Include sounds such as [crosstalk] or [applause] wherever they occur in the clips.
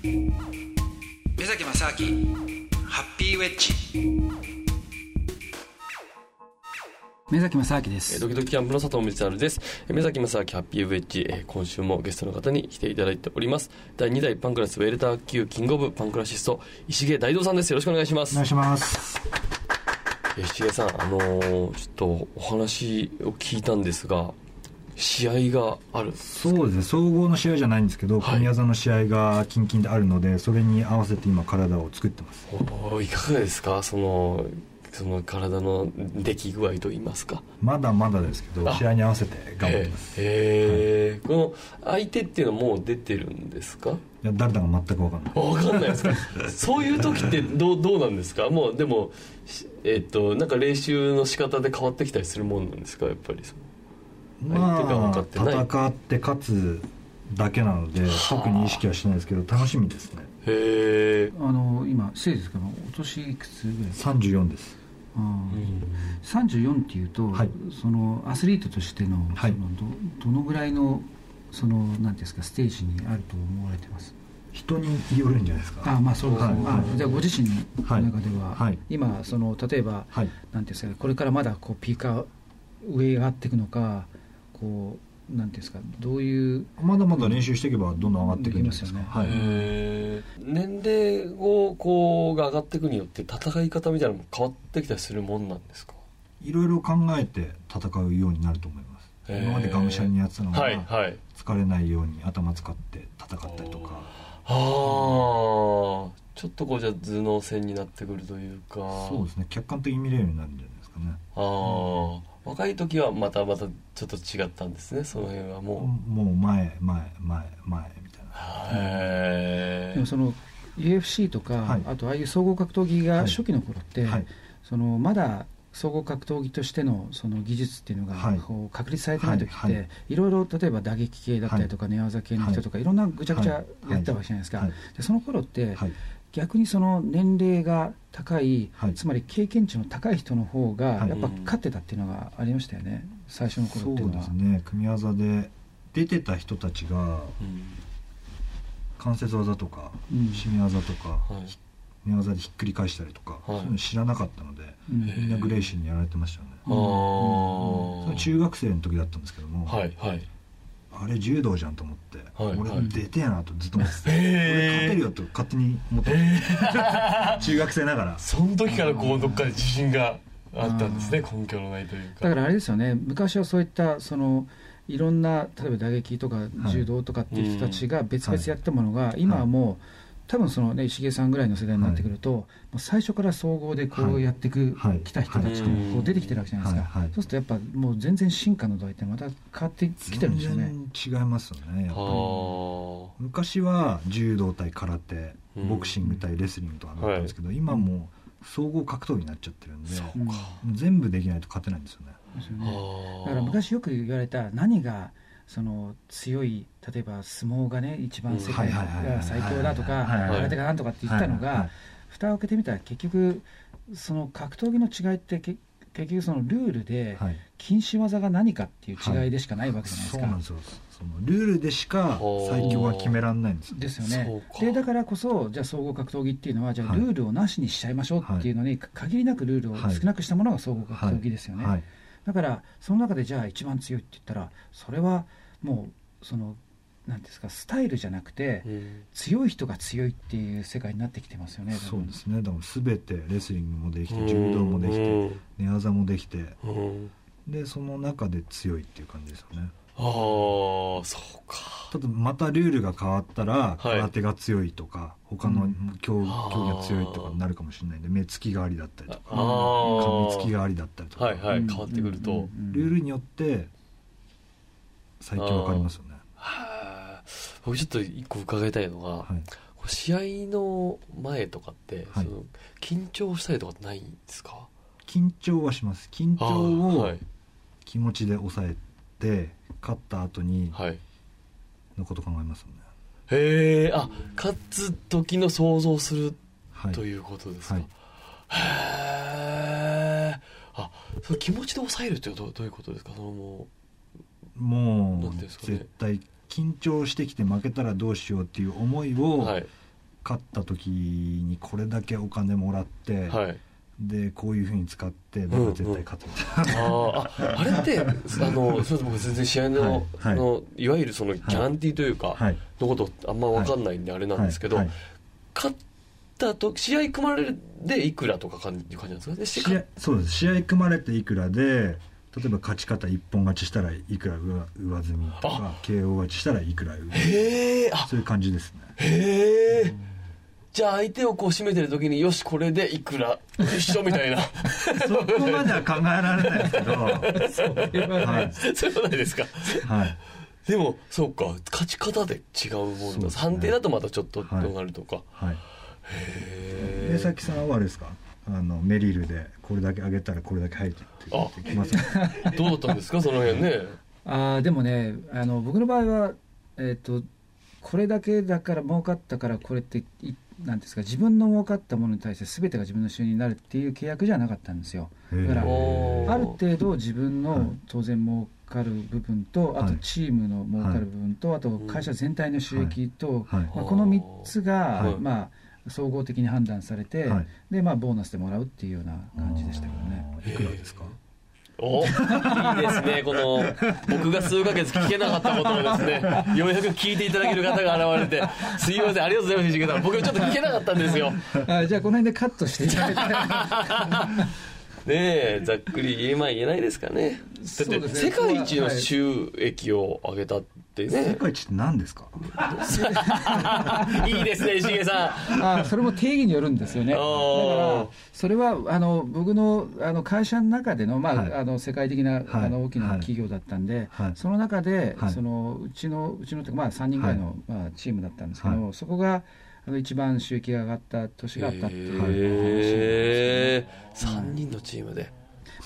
目崎正明ハッピーウェッジ目崎正明です。ドキドキキャンプの佐藤光晴です。目崎正明ハッピーウェッジ今週もゲストの方に来ていただいております。第2代パンクラスウェルター級キングオブパンクラシスト石毛大道さんです。よろしくお願いします。お願いします。石毛さんあのー、ちょっとお話を聞いたんですが試合がある。そうですね。総合の試合じゃないんですけど、はい、神業の試合が近々であるのでそれに合わせて今体を作ってます。おいかがですか？そのその体の出来具合といいますか。まだまだですけど試合に合わせて頑張ってます。へえ、はい、この相手っていうのはもう出てるんですか？いや誰だか全く分かんない。分かんないですか？そういう時ってどう [laughs] どうなんですか？もうでもえっとなんか練習の仕方で変わってきたりするもんなんですか？やっぱりそのまあ、戦って勝つだけなので特に意識はしないですけど楽しみですね。へえあの今失礼ですけどお年いくつぐらい34です。うん、34っていうと、はい、そのアスリートとしての,、はい、そのどどのぐらいのそのなんですかステージにあると思われてます？人によるんじゃないですか。あまあそうですね、はい、じゃあご自身の中では、はい、今その例えば、はい、なんですかこれからまだこうピーカー上上がっていくのかこうなんていうんですかどういうまだまだ練習していけばどんどん上がっていくんですよね、はい、年齢をこうが上がっていくによって戦い方みたいなのも変わってきたりするもんなんですか？いろいろ考えて戦うようになると思います。今までがむしゃらにやってたのが、はいはい、疲れないように頭使って戦ったりとか。ああ、ちょっとこうじゃ頭脳戦になってくるというか。そうですね。客観的に見れるようになるんじゃないですかね。ああ、うん若い時はまたまたちょっと違ったんですねその辺はもう。もう前前前前みたいな。へえでもその UFC とか、はい、あとああいう総合格闘技が初期の頃って、はい、そのまだ総合格闘技としてのその技術っていうのがこう確立されてない時って、い。ろい。ろ例えば打撃系だったりとか寝技系の人とかい。ろんなぐちゃぐちゃやったわけじゃないですか、でその頃って、逆にその年齢が高い、はい、つまり経験値の高い人の方がやっぱ勝ってたっていうのがありましたよね、最初の頃っていうのは。そうですね。組み技で出てた人たちが、関節技とか、締め技とか、はい、寝技でひっくり返したりとか、そういうの知らなかったので、みんなグレイシーにやられてましたよね。中学生の時だったんですけども、はいはいあれ柔道じゃんと思って、はい、俺出てえなとずっと思ってて、俺勝てるよと勝手に思って [laughs] 中学生ながら。その時からこうどっかで自信があったんですね根拠のないというか。だからあれですよね。昔はそういったそのいろんな例えば打撃とか柔道とかっていう人たちが別々やったものが、今はもう、多分そのね石毛さんぐらいの世代になってくると、はい、もう最初から総合でこうやってく、はい、来た人たちがこう出てきてるわけじゃないですか、はい、そうするとやっぱもう全然進化の度合いってまた変わってきてるんでしょうね。違いますよねやっぱり。昔は柔道対空手ボクシング対レスリングとかだったんですけど、今も総合格闘技になっちゃってるんで、全部できないと勝てないんですよね。ですよね。だから昔よく言われた何がその強い例えば相撲がね一番世界が最強だとか空手がなんとかって言ったのが蓋を開けてみたら結局その格闘技の違いって結局そのルールで禁止技が何かっていう違いでしかないわけじゃないですか。はい、そうなんですよ。そのルールでしか最強は決められないんですですよね。でだからこそじゃあ総合格闘技っていうのはじゃあルールをなしにしちゃいましょうっていうのに、限りなくルールを少なくしたものが総合格闘技ですよね、はい。はい、だからその中でじゃあ一番強いって言ったらそれはもうそのなんですかスタイルじゃなくて、うん、強い人が強いっていう世界になってきてますよねそうですね。だから全てレスリングもできて柔道もできて寝技もできて。でその中で強いっていう感じですよねああそうか。ただまたルールが変わったら空手が強いとか、はい、他の競,、競技が強いとかになるかもしれないんで目つきがありだったりとか噛みつきがありだったりとか、はいはい、変わってくると、ルールによって最強わかりますよね。僕ちょっと一個伺いたいのが、はい、試合の前とかって、はい、その緊張したりとかないんですか？緊張はします。緊張を気持ちで抑えて、勝った後に、のこと考えますよね。へえ、あ、勝つ時の想像する、ということですか。はい、へえ。あ、その気持ちで抑えるってどどういうことですか？そのもうもう絶対緊張してきて負けたらどうしようっていう思いを勝った時にこれだけお金もらって、はい、でこういうふうに使ってだから絶対勝つみたいな、うんうん、ああれって [laughs] あのそれ僕全然試合のはい、のいわゆるそのギャランティーというか、はい、のことあんま分かんないんであれなんですけど、はい、勝ったと試合組まれるでいくらとか感じ感じなんですかね？そうです。試合組まれていくらで例えば勝ち方一本勝ちしたらいくら上上積みとか KO 勝ちしたらいくら上。へえそういう感じですね。へえじゃあ相手をこう締めてる時によしこれでいくら一緒みたいな。[laughs] そこまでは考えられないですけど。[laughs] そうはない、そういうことないですか？はい。でもそうか勝ち方で違うもんだ、ね、判定だとまたちょっとどうなるとか、はい、はい、へえ江崎さんはあれですか？あのメリルでこれだけ上げたらこれだけ入ってきますどうだったんですか？その辺ね。あでもねあの僕の場合はえっ、ー、とこれだけだから儲かったからこれってなんですか自分の儲かったものに対して全てが自分の収入になるっていう契約じゃなかったんですよ。だからある程度自分の当然儲かる部分と、あとチームの儲かる部分と、あと会社全体の収益と、まあ、この3つが、まあ総合的に判断されて、でまあボーナスでもらうっていうような感じでしたけどね。いくらですか？お？[laughs] いいですね、この僕が数ヶ月聞けなかったことをですね、ようやく聞いていただける方が現れて、すいません、ありがとうございます、石毛さん、僕、ちょっと聞けなかったんですよ。あじゃあ、この辺でカットしていただいて。[laughs] ねえ、ざっくり言えま言えないですかね。だって、世界一の収益を上げたってね。世界一って何ですか？[laughs] いいですね、石毛さん。あそれも定義によるんですよね。だから、それは、あの、僕の、あの、会社の中での、まあ、はい、あの、世界的な、あの、大きな企業だったんで、はい、その中で、その、うちの、うちの、まあ、3人ぐらいの、まあ、チームだったんですけど、そこが、一番収益が上がった年があったっていう話です、3人のチームで。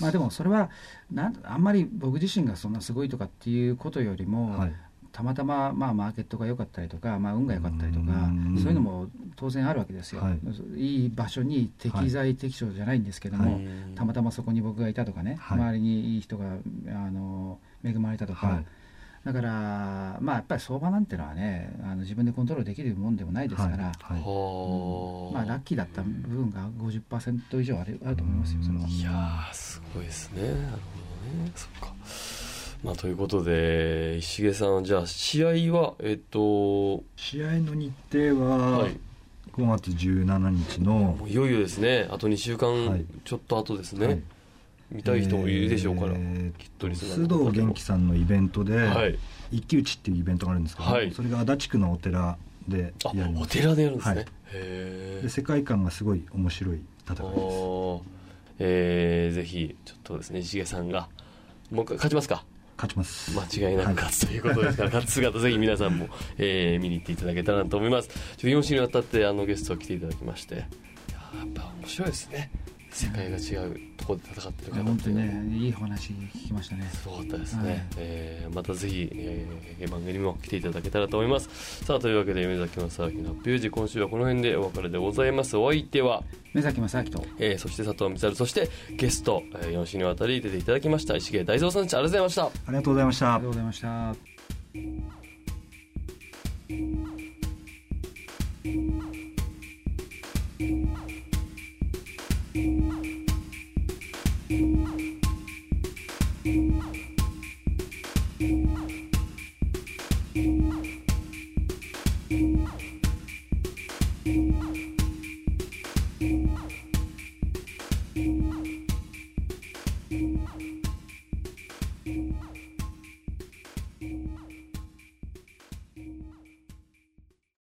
まあでもそれはなんあんまり僕自身がそんなすごいとかっていうことよりも、はい、たまたままあマーケットが良かったりとか、まあ、運が良かったりとかそういうのも当然あるわけですよ、はい、いい場所に適材適所じゃないんですけども、はい、たまたまそこに僕がいたとかね、周りにいい人があの恵まれたとか。だから、まあ、やっぱり相場なんてのはねあの自分でコントロールできるもんでもないですから、はい。はいうん、まあ、ラッキーだった部分が50%以上あるあると思いますよそれは。いやすごいですね。なるほどね。そっか。まあ、ということで石毛さんじゃあ試合はえっと試合の日程は、はい、5月17日のいよいよですね。あと2週間ちょっと後ですね、はい見たい人もいるでしょうから、えー、きっとリスナー須藤元気さんのイベントで、はい、一騎打ちっていうイベントがあるんですけど、はい、それが足立区のお寺でやるお寺でやるんですね、はい、で世界観がすごい面白い戦いです。えー、ぜひちょっとですね石毛さんがもう勝ちますか？勝ちます。間違いなく勝つということですから、勝つ姿ぜひ皆さんも、えー、見に行っていただけたらと思います。ちょ4週にわたってあのゲスト来ていただきまして。やっぱ面白いですね世界が違うところで戦ってる方本当にねいい話聞きましたね。すごかったですね、はい、えー、またぜひ、えー、番組にも来ていただけたらと思います。さあというわけで目崎正明のピュージ今週はこの辺でお別れでございます。お相手は？目崎正明と、えー、そして佐藤光そしてゲスト、えー、4週にわたり出ていただきました石毛大蔵さんありがとうございました。ありがとうございました。ありがとうございました。うん